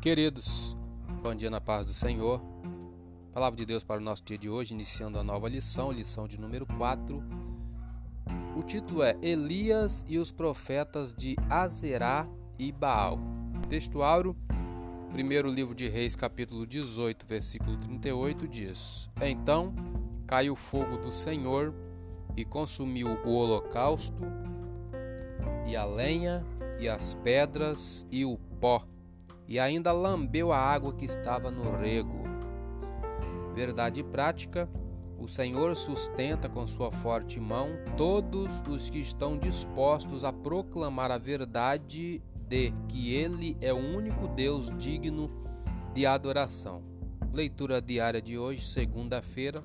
Queridos, bom dia na paz do Senhor. Palavra de Deus para o nosso dia de hoje, iniciando a nova lição, lição de número 4. O título é Elias e os profetas de Azerá e Baal. Texto áureo, primeiro livro de Reis, capítulo 18, versículo 38, diz: Então caiu o fogo do Senhor e consumiu o holocausto, e a lenha, e as pedras, e o pó e ainda lambeu a água que estava no rego. Verdade prática, o Senhor sustenta com sua forte mão todos os que estão dispostos a proclamar a verdade de que Ele é o único Deus digno de adoração. Leitura diária de hoje, segunda-feira.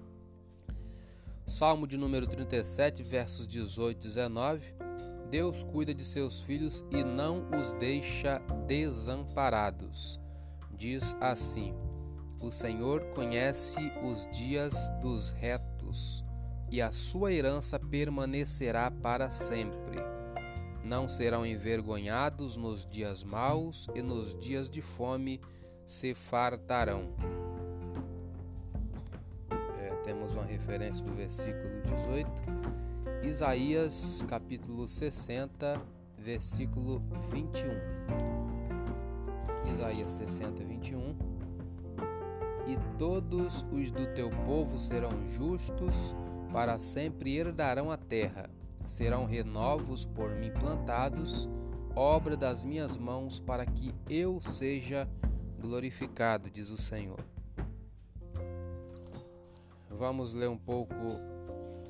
Salmo de número 37, versos 18 e 19. Deus cuida de seus filhos e não os deixa desamparados. Diz assim: O Senhor conhece os dias dos retos, e a sua herança permanecerá para sempre. Não serão envergonhados nos dias maus, e nos dias de fome se fartarão. É, temos uma referência do versículo 18 Isaías capítulo 60, versículo 21. Isaías 60, 21. E todos os do teu povo serão justos, para sempre herdarão a terra. Serão renovos por mim plantados, obra das minhas mãos, para que eu seja glorificado, diz o Senhor. Vamos ler um pouco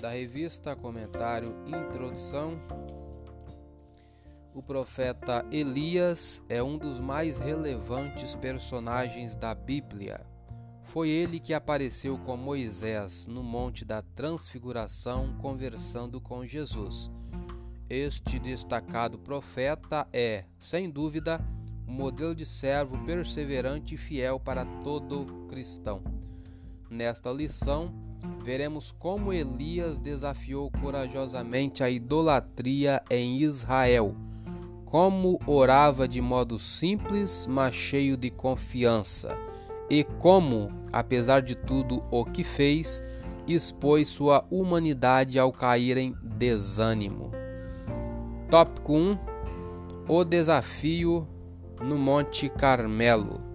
da revista Comentário Introdução. O profeta Elias é um dos mais relevantes personagens da Bíblia. Foi ele que apareceu com Moisés no Monte da Transfiguração conversando com Jesus. Este destacado profeta é, sem dúvida, um modelo de servo perseverante e fiel para todo cristão. Nesta lição, veremos como Elias desafiou corajosamente a idolatria em Israel, como orava de modo simples, mas cheio de confiança, e como, apesar de tudo o que fez, expôs sua humanidade ao cair em desânimo. Tópico 1: O desafio no Monte Carmelo.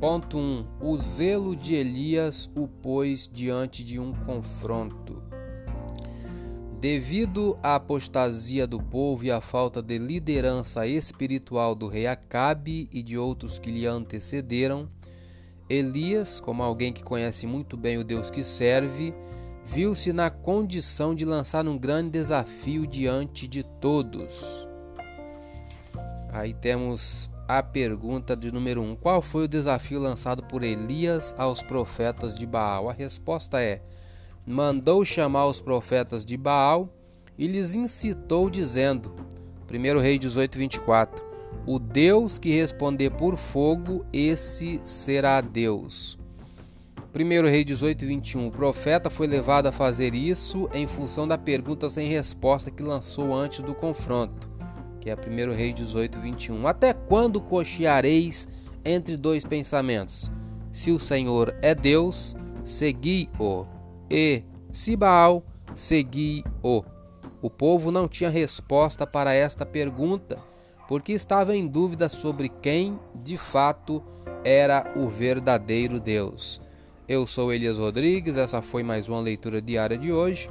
Ponto 1. O zelo de Elias o pôs diante de um confronto. Devido à apostasia do povo e à falta de liderança espiritual do rei Acabe e de outros que lhe antecederam, Elias, como alguém que conhece muito bem o Deus que serve, viu-se na condição de lançar um grande desafio diante de todos. Aí temos a pergunta de número 1: um, Qual foi o desafio lançado por Elias aos profetas de Baal? A resposta é: mandou chamar os profetas de Baal e lhes incitou, dizendo: 1 Rei 18, 24: O Deus que responder por fogo, esse será Deus. 1 Rei 18, 21: O profeta foi levado a fazer isso em função da pergunta sem resposta que lançou antes do confronto que é 1 Rei 18, 21. Até quando cocheareis entre dois pensamentos? Se o Senhor é Deus, segui-o, e se Baal, segui-o. O povo não tinha resposta para esta pergunta, porque estava em dúvida sobre quem, de fato, era o verdadeiro Deus. Eu sou Elias Rodrigues, essa foi mais uma leitura diária de hoje.